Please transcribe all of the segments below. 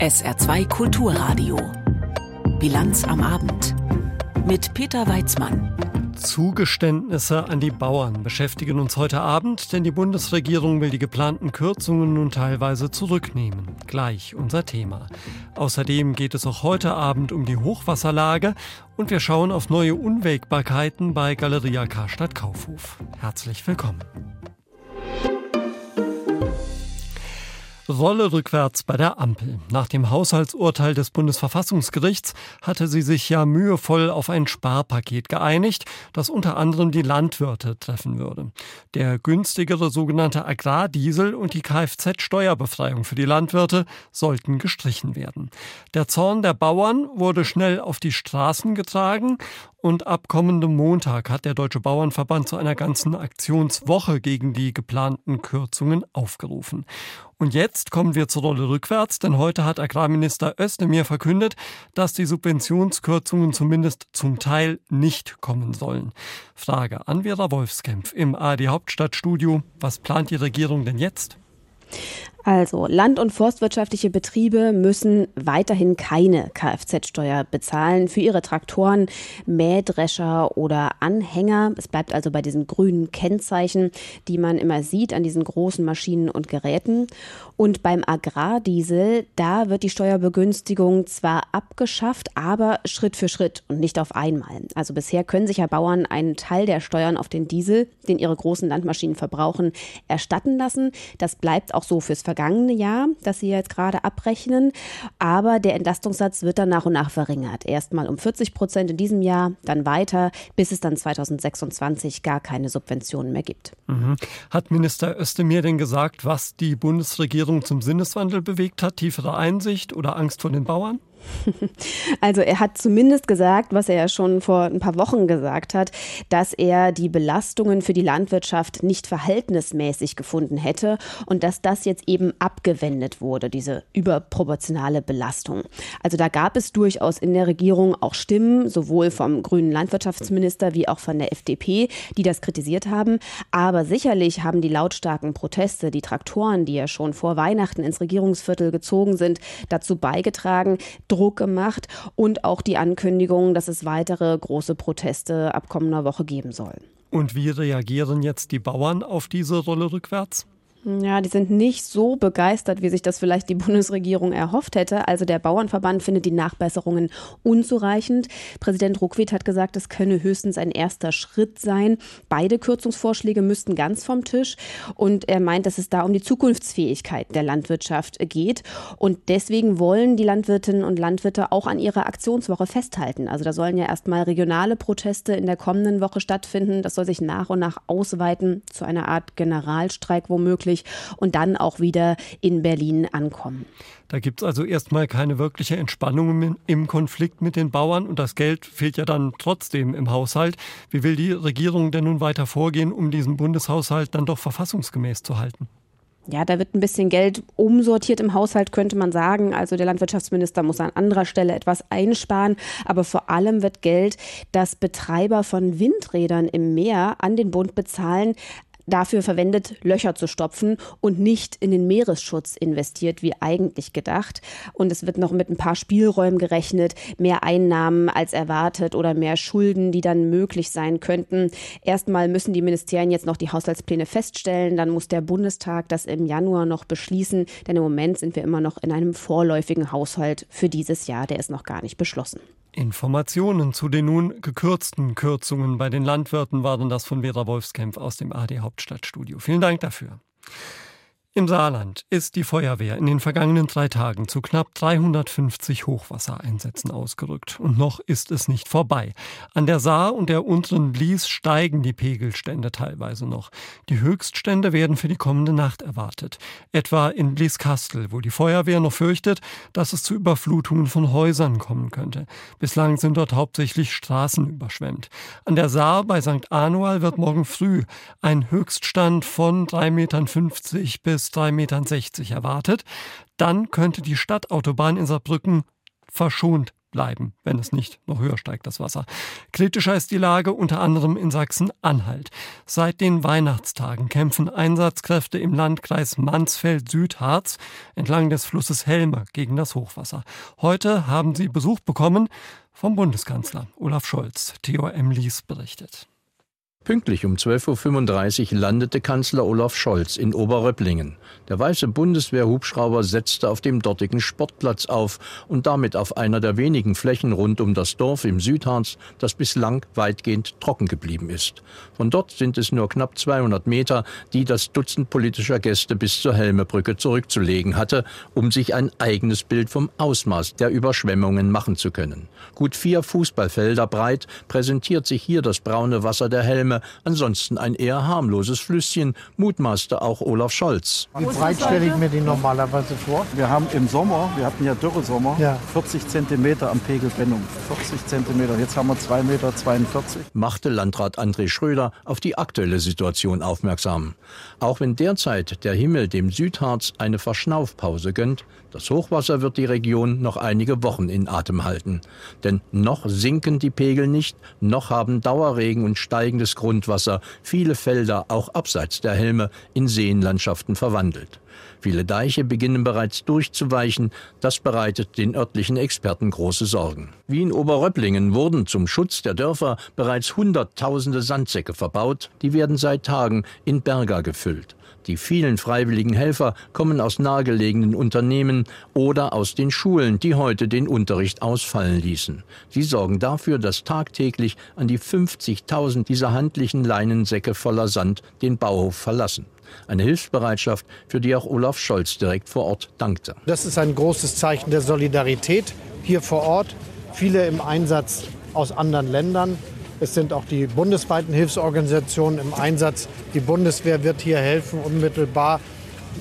SR2 Kulturradio. Bilanz am Abend. Mit Peter Weizmann. Zugeständnisse an die Bauern beschäftigen uns heute Abend, denn die Bundesregierung will die geplanten Kürzungen nun teilweise zurücknehmen. Gleich unser Thema. Außerdem geht es auch heute Abend um die Hochwasserlage und wir schauen auf neue Unwägbarkeiten bei Galeria Karstadt Kaufhof. Herzlich willkommen. Rolle rückwärts bei der Ampel. Nach dem Haushaltsurteil des Bundesverfassungsgerichts hatte sie sich ja mühevoll auf ein Sparpaket geeinigt, das unter anderem die Landwirte treffen würde. Der günstigere sogenannte Agrardiesel und die Kfz-Steuerbefreiung für die Landwirte sollten gestrichen werden. Der Zorn der Bauern wurde schnell auf die Straßen getragen und ab kommendem Montag hat der Deutsche Bauernverband zu einer ganzen Aktionswoche gegen die geplanten Kürzungen aufgerufen. Und jetzt kommen wir zur Rolle rückwärts, denn heute hat Agrarminister Özdemir verkündet, dass die Subventionskürzungen zumindest zum Teil nicht kommen sollen. Frage an Vera Wolfskämpf im ARD Hauptstadtstudio. Was plant die Regierung denn jetzt? Also Land- und forstwirtschaftliche Betriebe müssen weiterhin keine Kfz-Steuer bezahlen für ihre Traktoren, Mähdrescher oder Anhänger. Es bleibt also bei diesen grünen Kennzeichen, die man immer sieht an diesen großen Maschinen und Geräten. Und beim Agrardiesel, da wird die Steuerbegünstigung zwar abgeschafft, aber Schritt für Schritt und nicht auf einmal. Also bisher können sich ja Bauern einen Teil der Steuern auf den Diesel, den ihre großen Landmaschinen verbrauchen, erstatten lassen. Das bleibt auch so fürs vergangene Jahr, das Sie jetzt gerade abrechnen. Aber der Entlastungssatz wird dann nach und nach verringert. Erstmal um 40 Prozent in diesem Jahr, dann weiter, bis es dann 2026 gar keine Subventionen mehr gibt. Mhm. Hat Minister Özdemir denn gesagt, was die Bundesregierung zum Sinneswandel bewegt hat? Tiefere Einsicht oder Angst vor den Bauern? Also er hat zumindest gesagt, was er ja schon vor ein paar Wochen gesagt hat, dass er die Belastungen für die Landwirtschaft nicht verhältnismäßig gefunden hätte und dass das jetzt eben abgewendet wurde, diese überproportionale Belastung. Also da gab es durchaus in der Regierung auch Stimmen, sowohl vom grünen Landwirtschaftsminister wie auch von der FDP, die das kritisiert haben. Aber sicherlich haben die lautstarken Proteste, die Traktoren, die ja schon vor Weihnachten ins Regierungsviertel gezogen sind, dazu beigetragen, Druck gemacht und auch die Ankündigung, dass es weitere große Proteste ab kommender Woche geben soll. Und wie reagieren jetzt die Bauern auf diese Rolle rückwärts? Ja, die sind nicht so begeistert, wie sich das vielleicht die Bundesregierung erhofft hätte. Also der Bauernverband findet die Nachbesserungen unzureichend. Präsident Ruckwied hat gesagt, es könne höchstens ein erster Schritt sein. Beide Kürzungsvorschläge müssten ganz vom Tisch. Und er meint, dass es da um die Zukunftsfähigkeit der Landwirtschaft geht. Und deswegen wollen die Landwirtinnen und Landwirte auch an ihrer Aktionswoche festhalten. Also da sollen ja erstmal regionale Proteste in der kommenden Woche stattfinden. Das soll sich nach und nach ausweiten zu einer Art Generalstreik womöglich möglich und dann auch wieder in Berlin ankommen. Da gibt es also erstmal keine wirkliche Entspannung im Konflikt mit den Bauern und das Geld fehlt ja dann trotzdem im Haushalt. Wie will die Regierung denn nun weiter vorgehen, um diesen Bundeshaushalt dann doch verfassungsgemäß zu halten? Ja, da wird ein bisschen Geld umsortiert im Haushalt, könnte man sagen. Also der Landwirtschaftsminister muss an anderer Stelle etwas einsparen. Aber vor allem wird Geld, das Betreiber von Windrädern im Meer an den Bund bezahlen, dafür verwendet, Löcher zu stopfen und nicht in den Meeresschutz investiert, wie eigentlich gedacht. Und es wird noch mit ein paar Spielräumen gerechnet, mehr Einnahmen als erwartet oder mehr Schulden, die dann möglich sein könnten. Erstmal müssen die Ministerien jetzt noch die Haushaltspläne feststellen, dann muss der Bundestag das im Januar noch beschließen, denn im Moment sind wir immer noch in einem vorläufigen Haushalt für dieses Jahr, der ist noch gar nicht beschlossen. Informationen zu den nun gekürzten Kürzungen bei den Landwirten waren das von Vera Wolfskämpf aus dem AD Hauptstadtstudio. Vielen Dank dafür. Im Saarland ist die Feuerwehr in den vergangenen drei Tagen zu knapp 350 Hochwassereinsätzen ausgerückt. Und noch ist es nicht vorbei. An der Saar und der unteren Blies steigen die Pegelstände teilweise noch. Die Höchststände werden für die kommende Nacht erwartet. Etwa in Blieskastel, wo die Feuerwehr noch fürchtet, dass es zu Überflutungen von Häusern kommen könnte. Bislang sind dort hauptsächlich Straßen überschwemmt. An der Saar bei St. Anual wird morgen früh ein Höchststand von 3,50 Metern bis bis 3,60 Meter erwartet, dann könnte die Stadtautobahn in Saarbrücken verschont bleiben, wenn es nicht noch höher steigt, das Wasser. Kritischer ist die Lage unter anderem in Sachsen-Anhalt. Seit den Weihnachtstagen kämpfen Einsatzkräfte im Landkreis Mansfeld-Südharz entlang des Flusses Helme gegen das Hochwasser. Heute haben sie Besuch bekommen vom Bundeskanzler Olaf Scholz. Theo M. Lies berichtet. Pünktlich um 12.35 Uhr landete Kanzler Olaf Scholz in Oberröpplingen. Der weiße Bundeswehrhubschrauber setzte auf dem dortigen Sportplatz auf und damit auf einer der wenigen Flächen rund um das Dorf im Südharz, das bislang weitgehend trocken geblieben ist. Von dort sind es nur knapp 200 Meter, die das Dutzend politischer Gäste bis zur Helmebrücke zurückzulegen hatte, um sich ein eigenes Bild vom Ausmaß der Überschwemmungen machen zu können. Gut vier Fußballfelder breit präsentiert sich hier das braune Wasser der Helme Ansonsten ein eher harmloses Flüsschen, mutmaßte auch Olaf Scholz. Wie breit stelle ich mir die normalerweise vor? Wir haben im Sommer, wir hatten ja Dürresommer, ja. 40 Zentimeter am Pegelbindung. 40 Zentimeter, jetzt haben wir 2,42 Meter. Machte Landrat André Schröder auf die aktuelle Situation aufmerksam. Auch wenn derzeit der Himmel dem Südharz eine Verschnaufpause gönnt, das Hochwasser wird die Region noch einige Wochen in Atem halten. Denn noch sinken die Pegel nicht, noch haben Dauerregen und steigendes Grundwasser viele Felder auch abseits der Helme in Seenlandschaften verwandelt. Viele Deiche beginnen bereits durchzuweichen. Das bereitet den örtlichen Experten große Sorgen. Wie in Oberröpplingen wurden zum Schutz der Dörfer bereits Hunderttausende Sandsäcke verbaut. Die werden seit Tagen in Berger gefüllt. Die vielen freiwilligen Helfer kommen aus nahegelegenen Unternehmen oder aus den Schulen, die heute den Unterricht ausfallen ließen. Sie sorgen dafür, dass tagtäglich an die 50.000 dieser handlichen Leinensäcke voller Sand den Bauhof verlassen. Eine Hilfsbereitschaft, für die auch Olaf Scholz direkt vor Ort dankte. Das ist ein großes Zeichen der Solidarität hier vor Ort. Viele im Einsatz aus anderen Ländern. Es sind auch die bundesweiten Hilfsorganisationen im Einsatz. Die Bundeswehr wird hier helfen, unmittelbar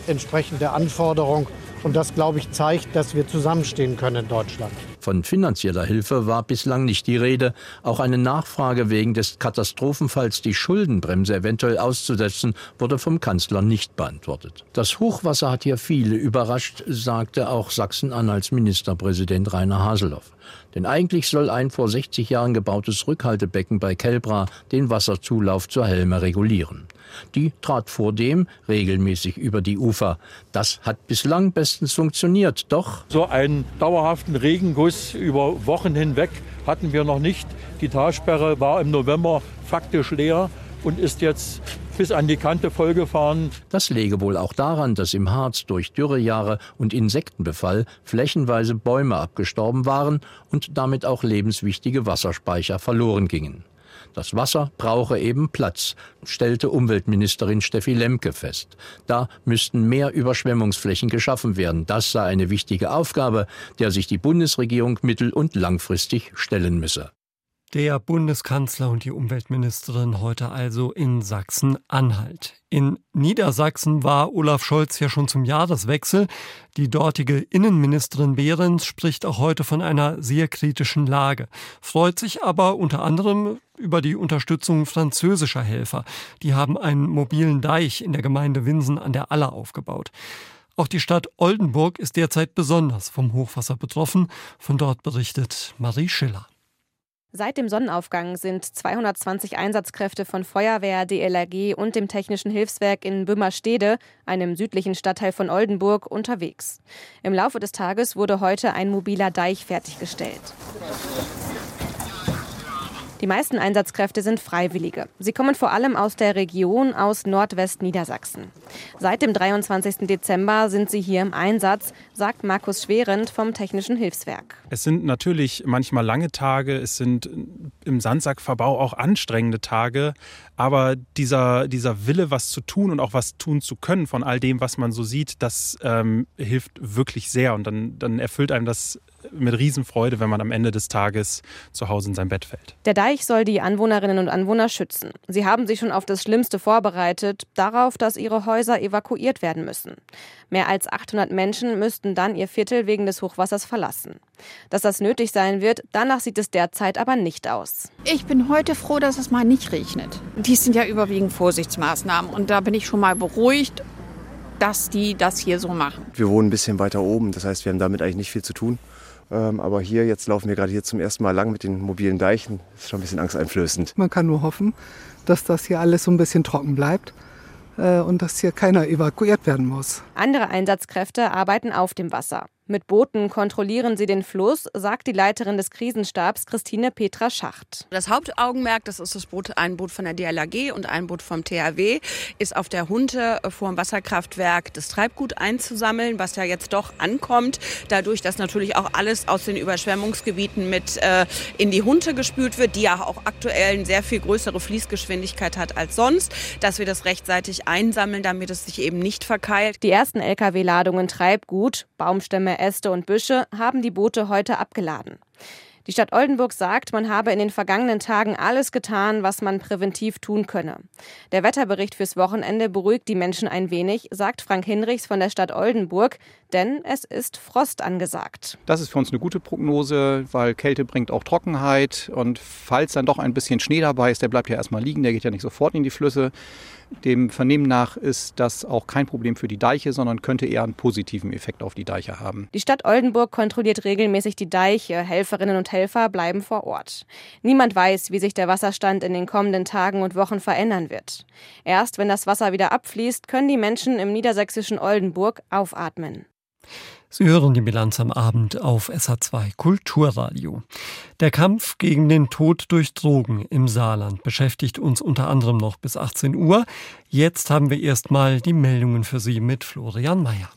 entsprechend der Anforderung. Und das, glaube ich, zeigt, dass wir zusammenstehen können in Deutschland. Von finanzieller Hilfe war bislang nicht die Rede. Auch eine Nachfrage wegen des Katastrophenfalls, die Schuldenbremse eventuell auszusetzen, wurde vom Kanzler nicht beantwortet. Das Hochwasser hat hier viele überrascht, sagte auch Sachsen-Anhalts Ministerpräsident Rainer Haseloff. Denn eigentlich soll ein vor 60 Jahren gebautes Rückhaltebecken bei Kelbra den Wasserzulauf zur Helme regulieren. Die trat vor dem regelmäßig über die Ufer. Das hat bislang bestens funktioniert, doch so einen dauerhaften Regenguss über Wochen hinweg hatten wir noch nicht. Die Talsperre war im November faktisch leer und ist jetzt bis an die Kante vollgefahren. Das läge wohl auch daran, dass im Harz durch Dürrejahre und Insektenbefall flächenweise Bäume abgestorben waren und damit auch lebenswichtige Wasserspeicher verloren gingen. Das Wasser brauche eben Platz, stellte Umweltministerin Steffi Lemke fest. Da müssten mehr Überschwemmungsflächen geschaffen werden. Das sei eine wichtige Aufgabe, der sich die Bundesregierung mittel- und langfristig stellen müsse. Der Bundeskanzler und die Umweltministerin heute also in Sachsen-Anhalt. In Niedersachsen war Olaf Scholz ja schon zum Jahreswechsel. Die dortige Innenministerin Behrens spricht auch heute von einer sehr kritischen Lage, freut sich aber unter anderem über die Unterstützung französischer Helfer. Die haben einen mobilen Deich in der Gemeinde Winsen an der Aller aufgebaut. Auch die Stadt Oldenburg ist derzeit besonders vom Hochwasser betroffen. Von dort berichtet Marie Schiller. Seit dem Sonnenaufgang sind 220 Einsatzkräfte von Feuerwehr, DLRG und dem Technischen Hilfswerk in Böhmerstede, einem südlichen Stadtteil von Oldenburg, unterwegs. Im Laufe des Tages wurde heute ein mobiler Deich fertiggestellt. Die meisten Einsatzkräfte sind Freiwillige. Sie kommen vor allem aus der Region aus Nordwestniedersachsen. Seit dem 23. Dezember sind sie hier im Einsatz, sagt Markus Schwerend vom Technischen Hilfswerk. Es sind natürlich manchmal lange Tage, es sind im Sandsackverbau auch anstrengende Tage, aber dieser, dieser Wille, was zu tun und auch was tun zu können von all dem, was man so sieht, das ähm, hilft wirklich sehr und dann, dann erfüllt einem das mit Riesenfreude, wenn man am Ende des Tages zu Hause in sein Bett fällt. Der Deich soll die Anwohnerinnen und Anwohner schützen. Sie haben sich schon auf das Schlimmste vorbereitet, darauf, dass ihre Häuser evakuiert werden müssen. Mehr als 800 Menschen müssten dann ihr Viertel wegen des Hochwassers verlassen. Dass das nötig sein wird, danach sieht es derzeit aber nicht aus. Ich bin heute froh, dass es mal nicht regnet. Dies sind ja überwiegend Vorsichtsmaßnahmen und da bin ich schon mal beruhigt dass die das hier so machen. Wir wohnen ein bisschen weiter oben, das heißt, wir haben damit eigentlich nicht viel zu tun. Ähm, aber hier, jetzt laufen wir gerade hier zum ersten Mal lang mit den mobilen Deichen. Das ist schon ein bisschen angsteinflößend. Man kann nur hoffen, dass das hier alles so ein bisschen trocken bleibt äh, und dass hier keiner evakuiert werden muss. Andere Einsatzkräfte arbeiten auf dem Wasser. Mit Booten kontrollieren sie den Fluss, sagt die Leiterin des Krisenstabs Christine Petra Schacht. Das Hauptaugenmerk, das ist das Boot, ein Boot von der DLAG und ein Boot vom THW, ist auf der Hunte vor dem Wasserkraftwerk das Treibgut einzusammeln, was ja jetzt doch ankommt. Dadurch, dass natürlich auch alles aus den Überschwemmungsgebieten mit äh, in die Hunte gespült wird, die ja auch aktuell eine sehr viel größere Fließgeschwindigkeit hat als sonst, dass wir das rechtzeitig einsammeln, damit es sich eben nicht verkeilt. Die ersten Lkw-Ladungen Treibgut, Baumstämme, Äste und Büsche haben die Boote heute abgeladen. Die Stadt Oldenburg sagt, man habe in den vergangenen Tagen alles getan, was man präventiv tun könne. Der Wetterbericht fürs Wochenende beruhigt die Menschen ein wenig, sagt Frank Hinrichs von der Stadt Oldenburg, denn es ist Frost angesagt. Das ist für uns eine gute Prognose, weil Kälte bringt auch Trockenheit und falls dann doch ein bisschen Schnee dabei ist, der bleibt ja erstmal liegen, der geht ja nicht sofort in die Flüsse. Dem Vernehmen nach ist das auch kein Problem für die Deiche, sondern könnte eher einen positiven Effekt auf die Deiche haben. Die Stadt Oldenburg kontrolliert regelmäßig die Deiche. Helferinnen und Helfer bleiben vor Ort. Niemand weiß, wie sich der Wasserstand in den kommenden Tagen und Wochen verändern wird. Erst wenn das Wasser wieder abfließt, können die Menschen im niedersächsischen Oldenburg aufatmen. Sie hören die Bilanz am Abend auf SA2 Kulturradio. Der Kampf gegen den Tod durch Drogen im Saarland beschäftigt uns unter anderem noch bis 18 Uhr. Jetzt haben wir erstmal die Meldungen für Sie mit Florian Mayer.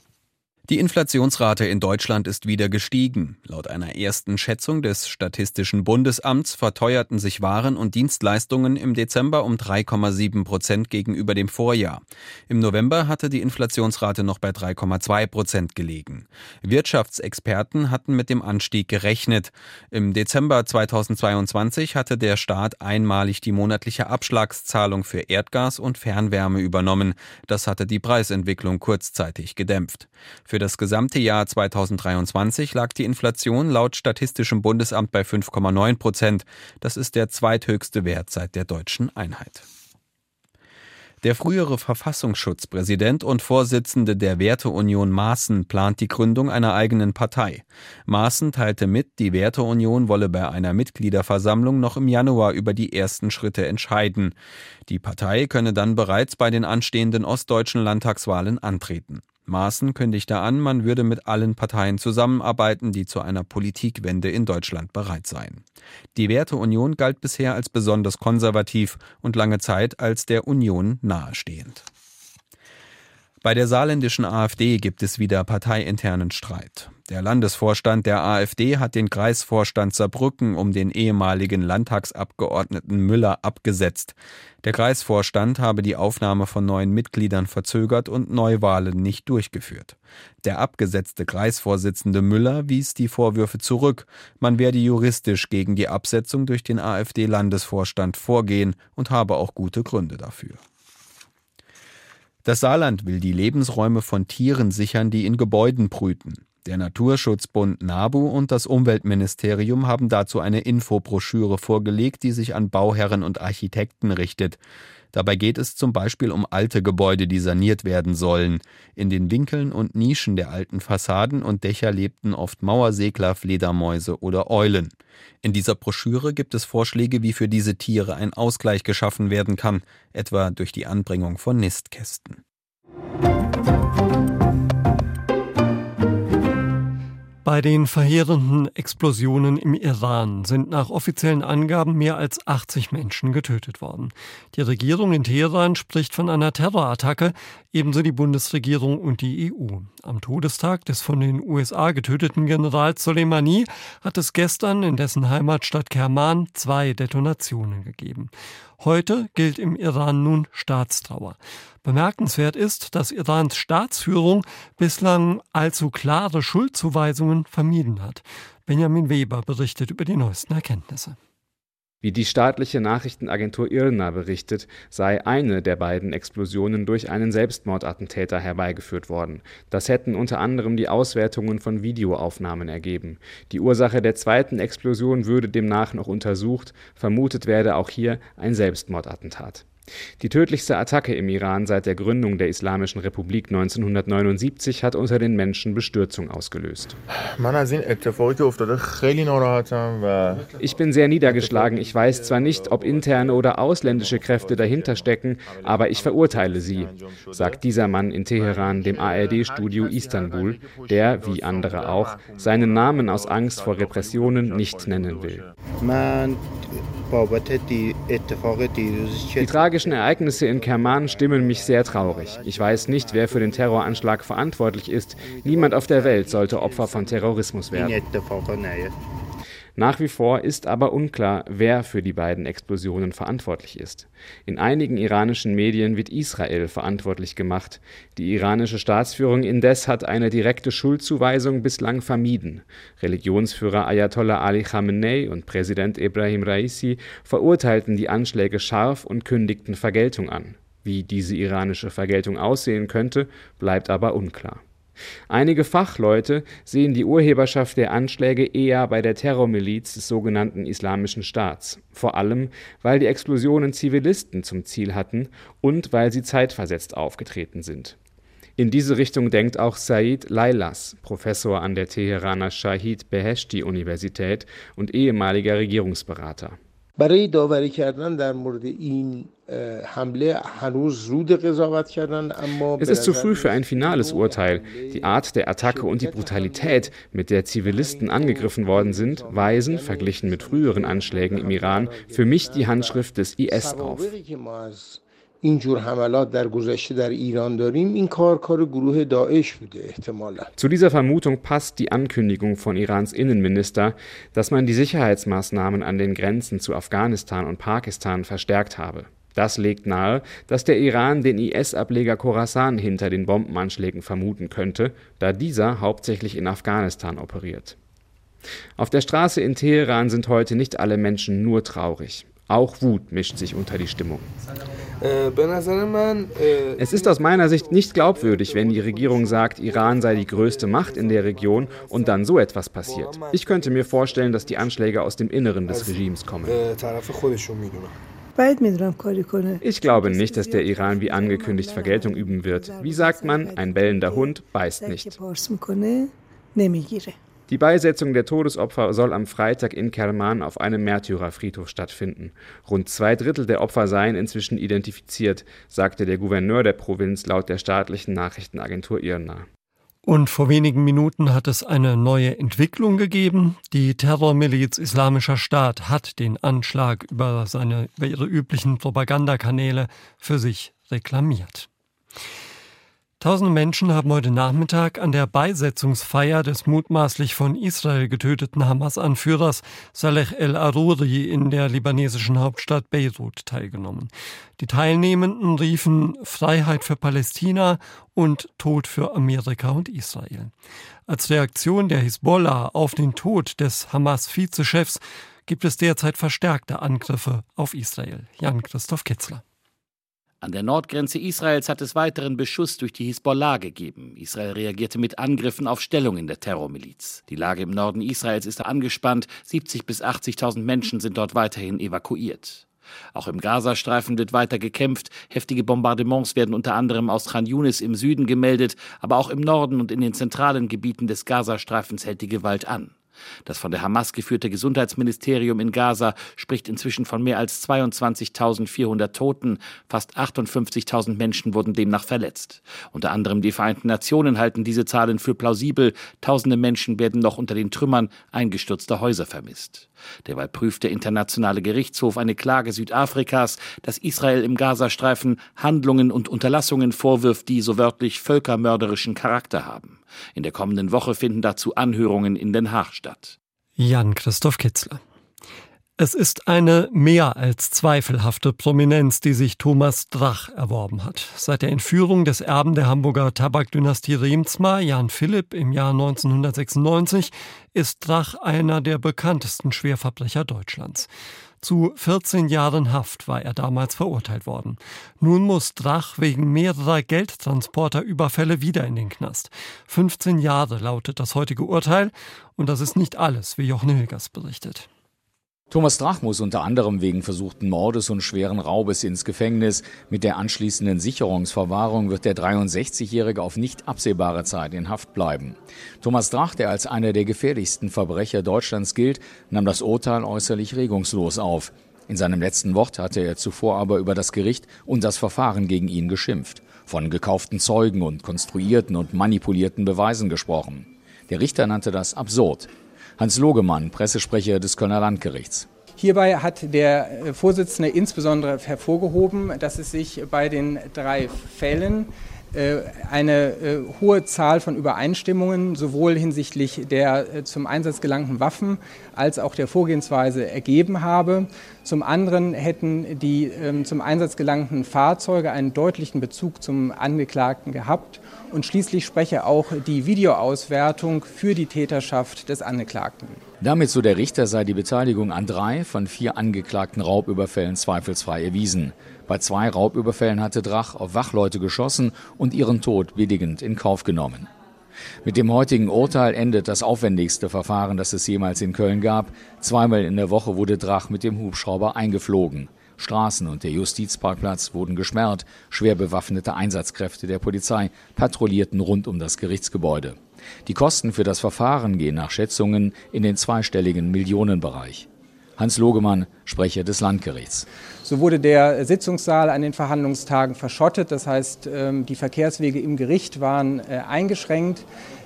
Die Inflationsrate in Deutschland ist wieder gestiegen. Laut einer ersten Schätzung des Statistischen Bundesamts verteuerten sich Waren und Dienstleistungen im Dezember um 3,7 Prozent gegenüber dem Vorjahr. Im November hatte die Inflationsrate noch bei 3,2 Prozent gelegen. Wirtschaftsexperten hatten mit dem Anstieg gerechnet. Im Dezember 2022 hatte der Staat einmalig die monatliche Abschlagszahlung für Erdgas und Fernwärme übernommen. Das hatte die Preisentwicklung kurzzeitig gedämpft. Für das gesamte Jahr 2023 lag die Inflation laut Statistischem Bundesamt bei 5,9 Prozent. Das ist der zweithöchste Wert seit der deutschen Einheit. Der frühere Verfassungsschutzpräsident und Vorsitzende der Werteunion Maaßen plant die Gründung einer eigenen Partei. Maaßen teilte mit, die Werteunion wolle bei einer Mitgliederversammlung noch im Januar über die ersten Schritte entscheiden. Die Partei könne dann bereits bei den anstehenden ostdeutschen Landtagswahlen antreten. Maaßen kündigte an, man würde mit allen Parteien zusammenarbeiten, die zu einer Politikwende in Deutschland bereit seien. Die Werteunion galt bisher als besonders konservativ und lange Zeit als der Union nahestehend. Bei der saarländischen AfD gibt es wieder parteiinternen Streit. Der Landesvorstand der AfD hat den Kreisvorstand Saarbrücken um den ehemaligen Landtagsabgeordneten Müller abgesetzt. Der Kreisvorstand habe die Aufnahme von neuen Mitgliedern verzögert und Neuwahlen nicht durchgeführt. Der abgesetzte Kreisvorsitzende Müller wies die Vorwürfe zurück. Man werde juristisch gegen die Absetzung durch den AfD-Landesvorstand vorgehen und habe auch gute Gründe dafür. Das Saarland will die Lebensräume von Tieren sichern, die in Gebäuden brüten. Der Naturschutzbund NABU und das Umweltministerium haben dazu eine Infobroschüre vorgelegt, die sich an Bauherren und Architekten richtet. Dabei geht es zum Beispiel um alte Gebäude, die saniert werden sollen. In den Winkeln und Nischen der alten Fassaden und Dächer lebten oft Mauersegler, Fledermäuse oder Eulen. In dieser Broschüre gibt es Vorschläge, wie für diese Tiere ein Ausgleich geschaffen werden kann, etwa durch die Anbringung von Nistkästen. Bei den verheerenden Explosionen im Iran sind nach offiziellen Angaben mehr als 80 Menschen getötet worden. Die Regierung in Teheran spricht von einer Terrorattacke, ebenso die Bundesregierung und die EU. Am Todestag des von den USA getöteten Generals Soleimani hat es gestern in dessen Heimatstadt Kerman zwei Detonationen gegeben. Heute gilt im Iran nun Staatstrauer. Bemerkenswert ist, dass Irans Staatsführung bislang allzu klare Schuldzuweisungen vermieden hat. Benjamin Weber berichtet über die neuesten Erkenntnisse. Wie die staatliche Nachrichtenagentur IRNA berichtet, sei eine der beiden Explosionen durch einen Selbstmordattentäter herbeigeführt worden. Das hätten unter anderem die Auswertungen von Videoaufnahmen ergeben. Die Ursache der zweiten Explosion würde demnach noch untersucht, vermutet werde auch hier ein Selbstmordattentat Die tödlichste Attacke im Iran seit der Gründung der Islamischen Republik 1979 hat unter den Menschen Bestürzung ausgelöst. Ich bin sehr niedergeschlagen. Ich weiß zwar nicht, ob interne oder ausländische Kräfte dahinter stecken, aber ich verurteile sie, sagt dieser Mann in Teheran dem ARD-Studio Istanbul, der, wie andere auch, seinen Namen aus Angst vor Repressionen nicht nennen will. Die tragischen Ereignisse in Kerman stimmen mich sehr traurig. Ich weiß nicht, wer für den Terroranschlag verantwortlich ist. Niemand auf der Welt sollte Opfer von Terrorismus werden. Nach wie vor ist aber unklar, wer für die beiden Explosionen verantwortlich ist. In einigen iranischen Medien wird Israel verantwortlich gemacht. Die iranische Staatsführung indes hat eine direkte Schuldzuweisung bislang vermieden. Religionsführer Ayatollah Ali Khamenei und Präsident Ibrahim Raisi verurteilten die Anschläge scharf und kündigten Vergeltung an. Wie diese iranische Vergeltung aussehen könnte, bleibt aber unklar. Einige Fachleute sehen die Urheberschaft der Anschläge eher bei der Terrormiliz des sogenannten Islamischen Staats, vor allem weil die Explosionen Zivilisten zum Ziel hatten und weil sie zeitversetzt aufgetreten sind. In diese Richtung denkt auch Said Lailas, Professor an der Teheraner Shahid Beheshti Universität und ehemaliger Regierungsberater. برای داوری کردن در مورد این es ist zu früh für ein finales Urteil. Die Art der Attacke und die Brutalität, mit der Zivilisten angegriffen worden sind, weisen, verglichen mit früheren Anschlägen im Iran, für mich die Handschrift des IS auf. Zu dieser Vermutung passt die Ankündigung von Irans Innenminister, dass man die Sicherheitsmaßnahmen an den Grenzen zu Afghanistan und Pakistan verstärkt habe. Das legt nahe, dass der Iran den IS-Ableger Khorasan hinter den Bombenanschlägen vermuten könnte, da dieser hauptsächlich in Afghanistan operiert. Auf der Straße in Teheran sind heute nicht alle Menschen nur traurig. Auch Wut mischt sich unter die Stimmung. Es ist aus meiner Sicht nicht glaubwürdig, wenn die Regierung sagt, Iran sei die größte Macht in der Region und dann so etwas passiert. Ich könnte mir vorstellen, dass die Anschläge aus dem Inneren des Regimes kommen. Ich glaube nicht, dass der Iran wie angekündigt Vergeltung üben wird. Wie sagt man, ein bellender Hund beißt nicht. Die Beisetzung der Todesopfer soll am Freitag in Kerman auf einem Märtyrerfriedhof stattfinden. Rund zwei Drittel der Opfer seien inzwischen identifiziert, sagte der Gouverneur der Provinz laut der staatlichen Nachrichtenagentur IRNA. Und vor wenigen Minuten hat es eine neue Entwicklung gegeben. Die Terrormiliz Islamischer Staat hat den Anschlag über seine über ihre üblichen Propagandakanäle für sich reklamiert. Tausende Menschen haben heute Nachmittag an der Beisetzungsfeier des mutmaßlich von Israel getöteten Hamas-Anführers Saleh el-Aruri in der libanesischen Hauptstadt Beirut teilgenommen. Die Teilnehmenden riefen Freiheit für Palästina und Tod für Amerika und Israel. Als Reaktion der Hisbollah auf den Tod des Hamas-Vizechefs gibt es derzeit verstärkte Angriffe auf Israel. Jan-Christoph Kitzler. An der Nordgrenze Israels hat es weiteren Beschuss durch die Hisbollah gegeben. Israel reagierte mit Angriffen auf Stellungen der Terrormiliz. Die Lage im Norden Israels ist angespannt. 70 bis 80.000 Menschen sind dort weiterhin evakuiert. Auch im Gazastreifen wird weiter gekämpft. Heftige Bombardements werden unter anderem aus Khan Yunis im Süden gemeldet, aber auch im Norden und in den zentralen Gebieten des Gazastreifens hält die Gewalt an. Das von der Hamas geführte Gesundheitsministerium in Gaza spricht inzwischen von mehr als 22.400 Toten. Fast 58.000 Menschen wurden demnach verletzt. Unter anderem die Vereinten Nationen halten diese Zahlen für plausibel. Tausende Menschen werden noch unter den Trümmern eingestürzter Häuser vermisst. Derweil prüft der Internationale Gerichtshof eine Klage Südafrikas, dass Israel im Gazastreifen Handlungen und Unterlassungen vorwirft, die so wörtlich völkermörderischen Charakter haben. In der kommenden Woche finden dazu Anhörungen in Den Haag statt. Jan Christoph Kitzler. Es ist eine mehr als zweifelhafte Prominenz, die sich Thomas Drach erworben hat. Seit der Entführung des Erben der Hamburger Tabakdynastie Remsmar, Jan Philipp, im Jahr 1996, ist Drach einer der bekanntesten Schwerverbrecher Deutschlands. Zu 14 Jahren Haft war er damals verurteilt worden. Nun muss Drach wegen mehrerer Geldtransporterüberfälle wieder in den Knast. 15 Jahre lautet das heutige Urteil und das ist nicht alles, wie Jochen Hilgers berichtet. Thomas Drach muss unter anderem wegen versuchten Mordes und schweren Raubes ins Gefängnis. Mit der anschließenden Sicherungsverwahrung wird der 63-Jährige auf nicht absehbare Zeit in Haft bleiben. Thomas Drach, der als einer der gefährlichsten Verbrecher Deutschlands gilt, nahm das Urteil äußerlich regungslos auf. In seinem letzten Wort hatte er zuvor aber über das Gericht und das Verfahren gegen ihn geschimpft, von gekauften Zeugen und konstruierten und manipulierten Beweisen gesprochen. Der Richter nannte das absurd. Hans Logemann, Pressesprecher des Kölner Landgerichts. Hierbei hat der äh, Vorsitzende insbesondere hervorgehoben, dass es sich bei den drei Fällen äh, eine äh, hohe Zahl von Übereinstimmungen sowohl hinsichtlich der zum Einsatz gelangten Waffen als auch der Vorgehensweise ergeben habe. Zum anderen hätten die ähm, zum Einsatz gelangten Fahrzeuge einen deutlichen Bezug zum Angeklagten gehabt und schließlich spreche auch die Videoauswertung für die Täterschaft des Angeklagten. Damit, so der Richter, sei die Beteiligung an drei von vier angeklagten Raubüberfällen zweifelsfrei erwiesen. Bei zwei Raubüberfällen hatte Drach auf Wachleute geschossen und ihren Tod billigend in Kauf genommen. Mit dem heutigen Urteil endet das aufwendigste Verfahren, das es jemals in Köln gab. Zweimal in der Woche wurde Drach mit dem Hubschrauber eingeflogen. Straßen und der Justizparkplatz wurden gesperrt. Schwer bewaffnete Einsatzkräfte der Polizei patrouillierten rund um das Gerichtsgebäude. Die Kosten für das Verfahren gehen nach Schätzungen in den zweistelligen Millionenbereich. Hans Logemann, Sprecher des Landgerichts. So wurde der Sitzungssaal an den Verhandlungstagen verschottet. Das heißt, ähm, die Verkehrswege im Gericht waren äh, eingeschränkt.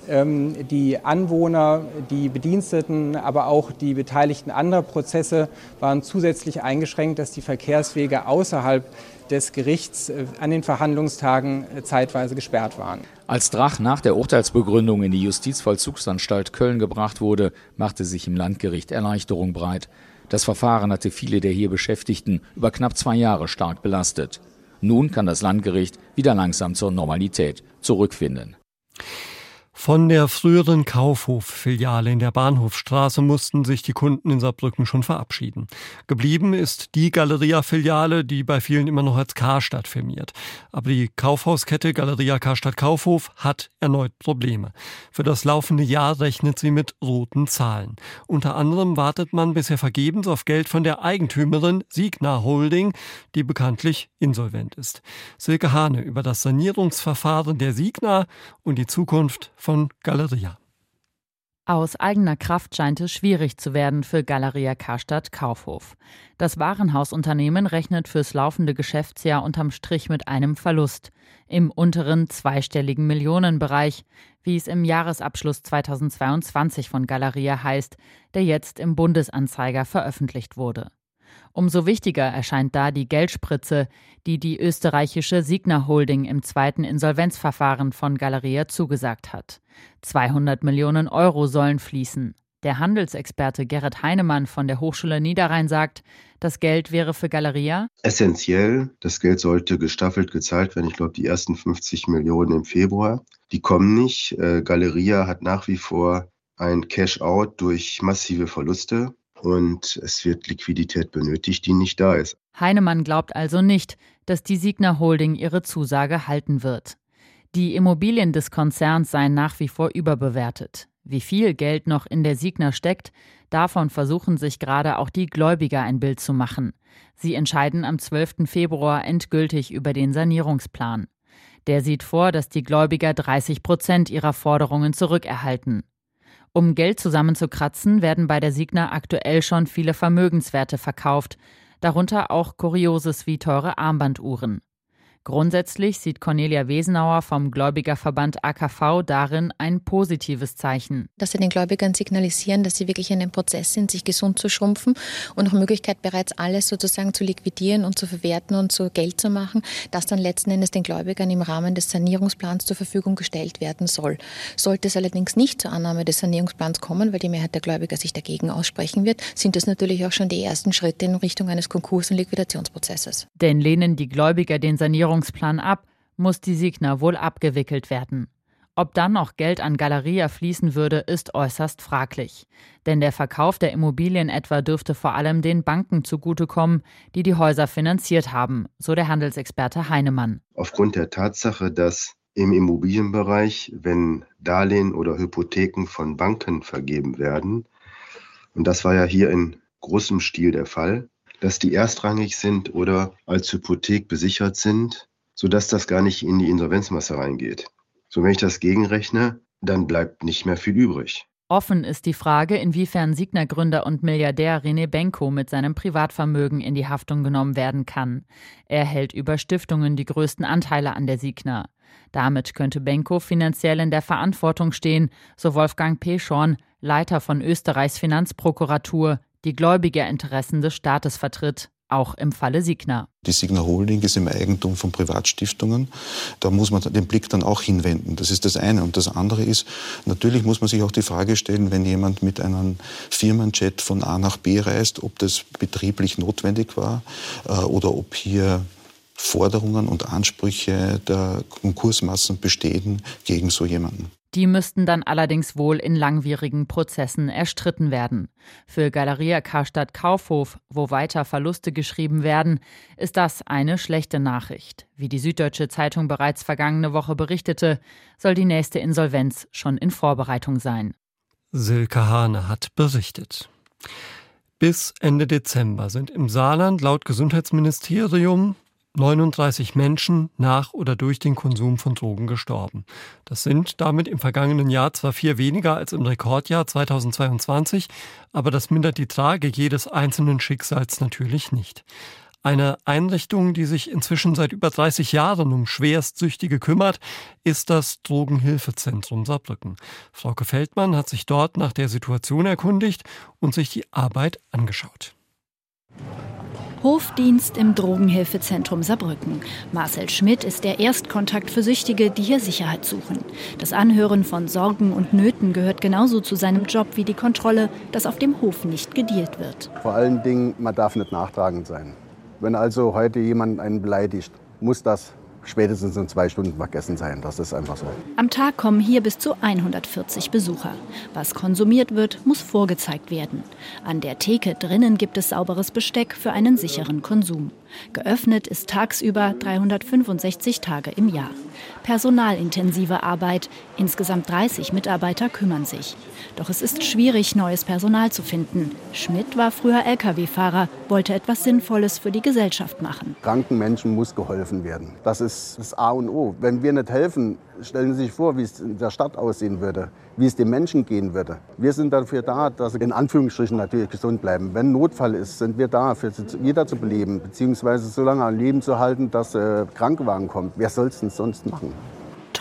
Ähm, die Anwohner, die Bediensteten, aber auch die Beteiligten anderer Prozesse waren zusätzlich eingeschränkt, dass die Verkehrswege außerhalb des Gerichts äh, an den Verhandlungstagen äh, zeitweise gesperrt waren. Als Drach nach der Urteilsbegründung in die Justizvollzugsanstalt Köln gebracht wurde, machte sich im Landgericht Erleichterung breit. Das Verfahren hatte viele der hier Beschäftigten über knapp zwei Jahre stark belastet. Nun kann das Landgericht wieder langsam zur Normalität zurückfinden. Von der früheren Kaufhof-Filiale in der Bahnhofstraße mussten sich die Kunden in Saarbrücken schon verabschieden. Geblieben ist die Galeria-Filiale, die bei vielen immer noch als Karstadt firmiert. Aber die Kaufhauskette Galeria Karstadt Kaufhof hat erneut Probleme. Für das laufende Jahr rechnet sie mit roten Zahlen. Unter anderem wartet man bisher vergebens auf Geld von der Eigentümerin Signa Holding, die bekanntlich insolvent ist. Silke Hane über das Sanierungsverfahren der Signa und die Zukunft von Galeria. Aus eigener Kraft scheint es schwierig zu werden für Galeria Karstadt Kaufhof. Das Warenhausunternehmen rechnet fürs laufende Geschäftsjahr unterm Strich mit einem Verlust im unteren zweistelligen Millionenbereich, wie es im Jahresabschluss 2022 von Galeria heißt, der jetzt im Bundesanzeiger veröffentlicht wurde. Umso wichtiger erscheint da die Geldspritze, die die österreichische Signa Holding im zweiten Insolvenzverfahren von Galeria zugesagt hat. 200 Millionen Euro sollen fließen. Der Handelsexperte Gerrit Heinemann von der Hochschule Niederrhein sagt, das Geld wäre für Galeria essentiell. Das Geld sollte gestaffelt gezahlt werden. Ich glaube, die ersten 50 Millionen im Februar. Die kommen nicht. Äh, Galeria hat nach wie vor ein Cash-out durch massive Verluste und es wird Liquidität benötigt, die nicht da ist. Heinemann glaubt also nicht, dass die Signa Holding ihre Zusage halten wird. Die Immobilien des Konzerns seien nach wie vor überbewertet. Wie viel Geld noch in der Signa steckt, davon versuchen sich gerade auch die Gläubiger ein Bild zu machen. Sie entscheiden am 12. Februar endgültig über den Sanierungsplan. Der sieht vor, dass die Gläubiger 30 Prozent ihrer Forderungen zurückerhalten. Um Geld zusammenzukratzen, werden bei der Signa aktuell schon viele Vermögenswerte verkauft, darunter auch Kurioses wie teure Armbanduhren. Grundsätzlich sieht Cornelia Wesenauer vom Gläubigerverband AKV darin ein positives Zeichen. Dass sie den Gläubigern signalisieren, dass sie wirklich in einem Prozess sind, sich gesund zu schrumpfen und nach Möglichkeit bereits alles sozusagen zu liquidieren und zu verwerten und zu Geld zu machen, das dann letzten Endes den Gläubigern im Rahmen des Sanierungsplans zur Verfügung gestellt werden soll. Sollte es allerdings nicht zur Annahme des Sanierungsplans kommen, weil die Mehrheit der Gläubiger sich dagegen aussprechen wird, sind das natürlich auch schon die ersten Schritte in Richtung eines Konkurs- und Liquidationsprozesses. Denn lehnen die Gläubiger den Sanierungsplan Sanierungsplan ab, muss die Signa wohl abgewickelt werden. Ob dann noch Geld an Galeria fließen würde, ist äußerst fraglich. Denn der Verkauf der Immobilien etwa dürfte vor allem den Banken zugutekommen, die die Häuser finanziert haben, so der Handelsexperte Heinemann. Aufgrund der Tatsache, dass im Immobilienbereich, wenn Darlehen oder Hypotheken von Banken vergeben werden, und das war ja hier in großem Stil der Fall, dass die erstrangig sind oder als Hypothek besichert sind, sodass das gar nicht in die Insolvenzmasse reingeht. So, wenn ich das gegenrechne, dann bleibt nicht mehr viel übrig. Offen ist die Frage, inwiefern Signa-Gründer und Milliardär René Benko mit seinem Privatvermögen in die Haftung genommen werden kann. Er hält über Stiftungen die größten Anteile an der Signa. Damit könnte Benko finanziell in der Verantwortung stehen, so Wolfgang Peschorn, Leiter von Österreichs Finanzprokuratur, die Gläubigerinteressen des Staates vertritt auch im Falle Signa. Die Signa Holding ist im Eigentum von Privatstiftungen. Da muss man den Blick dann auch hinwenden. Das ist das eine. Und das andere ist, natürlich muss man sich auch die Frage stellen, wenn jemand mit einem Firmenjet von A nach B reist, ob das betrieblich notwendig war äh, oder ob hier Forderungen und Ansprüche der Konkursmassen bestehen gegen so jemanden. Die müssten dann allerdings wohl in langwierigen Prozessen erstritten werden. Für Galeria Karstadt Kaufhof, wo weiter Verluste geschrieben werden, ist das eine schlechte Nachricht. Wie die Süddeutsche Zeitung bereits vergangene Woche berichtete, soll die nächste Insolvenz schon in Vorbereitung sein. Silke Hane hat berichtet. Bis Ende Dezember sind im Saarland laut Gesundheitsministerium 39 Menschen nach oder durch den Konsum von Drogen gestorben. Das sind damit im vergangenen Jahr zwar vier weniger als im Rekordjahr 2022, aber das mindert die Tragik jedes einzelnen Schicksals natürlich nicht. Eine Einrichtung, die sich inzwischen seit über 30 Jahren um Schwerstsüchtige kümmert, ist das Drogenhilfezentrum Saarbrücken. Frauke Feldmann hat sich dort nach der Situation erkundigt und sich die Arbeit angeschaut. Hofdienst im Drogenhilfezentrum Saarbrücken. Marcel Schmidt ist der Erstkontakt für Süchtige, die hier Sicherheit suchen. Das Anhören von Sorgen und Nöten gehört genauso zu seinem Job wie die Kontrolle, dass auf dem Hof nicht gedealt wird. Vor allen Dingen, man darf nicht nachtragend sein. Wenn also heute jemand einen beleidigt, muss das spätestens in zwei Stunden vergessen sein. Das ist einfach so. Am Tag kommen hier bis zu 140 Besucher. Was konsumiert wird, muss vorgezeigt werden. An der Theke drinnen gibt es sauberes Besteck für einen sicheren Konsum. Geöffnet ist tagsüber 365 Tage im Jahr. Personalintensive Arbeit. Insgesamt 30 Mitarbeiter kümmern sich. Doch es ist schwierig, neues Personal zu finden. Schmidt war früher Lkw-Fahrer, wollte etwas Sinnvolles für die Gesellschaft machen. Kranken Menschen muss geholfen werden. Das ist das A und O. Wenn wir nicht helfen, stellen Sie sich vor, wie es in der Stadt aussehen würde, wie es den Menschen gehen würde. Wir sind dafür da, dass sie in Anführungsstrichen natürlich gesund bleiben. Wenn Notfall ist, sind wir da, für jeder zu beleben, beziehungsweise so lange am Leben zu halten, dass äh, Krankenwagen kommt. Wer soll es denn sonst machen?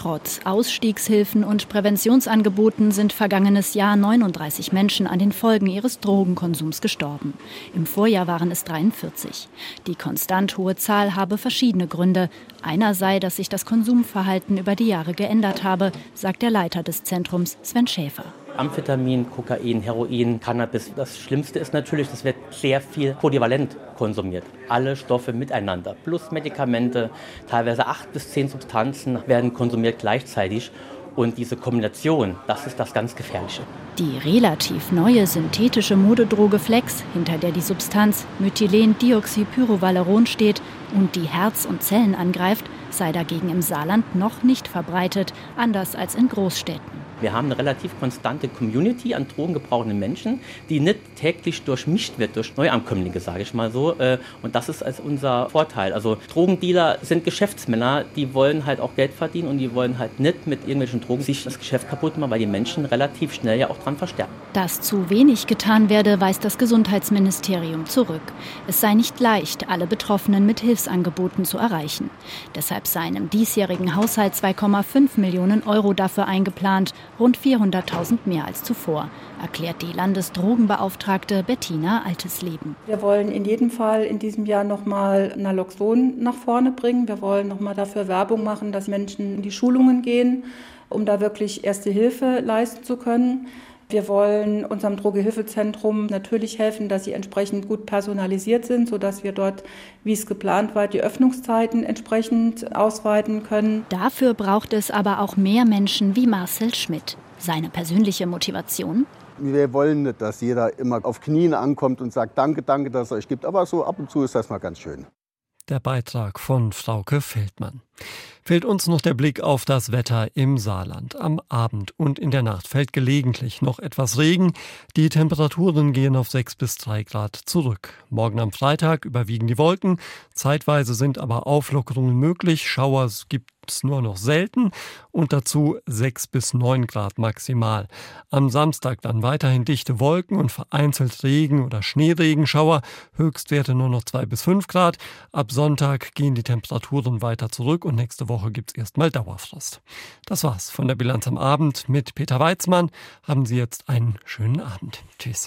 Trotz Ausstiegshilfen und Präventionsangeboten sind vergangenes Jahr 39 Menschen an den Folgen ihres Drogenkonsums gestorben. Im Vorjahr waren es 43. Die konstant hohe Zahl habe verschiedene Gründe. Einer sei, dass sich das Konsumverhalten über die Jahre geändert habe, sagt der Leiter des Zentrums Sven Schäfer. Amphetamin, Kokain, Heroin, Cannabis. Das Schlimmste ist natürlich, das wird sehr viel polyvalent konsumiert. Alle Stoffe miteinander, plus Medikamente, teilweise acht bis zehn Substanzen werden konsumiert gleichzeitig. Und diese Kombination, das ist das ganz Gefährliche. Die relativ neue synthetische Modedroge Flex, hinter der die Substanz Methylendioxypyrovaleron steht und die Herz und Zellen angreift, sei dagegen im Saarland noch nicht verbreitet, anders als in Großstädten. Wir haben eine relativ konstante Community an drogengebrauchenden Menschen, die nicht täglich durchmischt wird durch Neuankömmlinge, sage ich mal so. Äh, und das ist als unser Vorteil. Also Drogendealer sind Geschäftsmänner, die wollen halt auch Geld verdienen und die wollen halt nicht mit irgendwelchen Drogen sich das Geschäft kaputt machen, weil die Menschen relativ schnell ja auch dran verstärken. Dass zu wenig getan werde, weist das Gesundheitsministerium zurück. Es sei nicht leicht, alle Betroffenen mit Hilfsangeboten zu erreichen. Deshalb seien im diesjährigen Haushalt 2,5 Millionen Euro dafür eingeplant, rund 400.000 mehr als zuvor, erklärt die Landesdrogenbeauftragte Bettina Altesleben. Wir wollen in jedem Fall in diesem Jahr nochmal Naloxon nach vorne bringen. Wir wollen nochmal dafür Werbung machen, dass Menschen in die Schulungen gehen, um da wirklich erste Hilfe leisten zu können. Wir wollen unserem Drogehilfezentrum natürlich helfen, dass sie entsprechend gut personalisiert sind, sodass wir dort, wie es geplant war, die Öffnungszeiten entsprechend ausweiten können. Dafür braucht es aber auch mehr Menschen wie Marcel Schmidt. Seine persönliche Motivation? Wir wollen nicht, dass jeder immer auf Knien ankommt und sagt, danke, danke, dass es euch gibt. Aber so ab und zu ist das mal ganz schön. Der Beitrag von Frauke Feldmann. Fehlt uns noch der Blick auf das Wetter im Saarland. Am Abend und in der Nacht fällt gelegentlich noch etwas Regen. Die Temperaturen gehen auf 6 bis 3 Grad zurück. Morgen am Freitag überwiegen die Wolken. Zeitweise sind aber Auflockerungen möglich. Schauer gibt es nur noch selten und dazu 6 bis 9 Grad maximal. Am Samstag dann weiterhin dichte Wolken und vereinzelt Regen oder Schneeregenschauer. Höchstwerte nur noch 2 bis 5 Grad. Ab Sonntag gehen die Temperaturen weiter zurück und nächste Woche gibt es erstmal Dauerfrost. Das war's von der Bilanz am Abend mit Peter Weizmann. Haben Sie jetzt einen schönen Abend. Tschüss.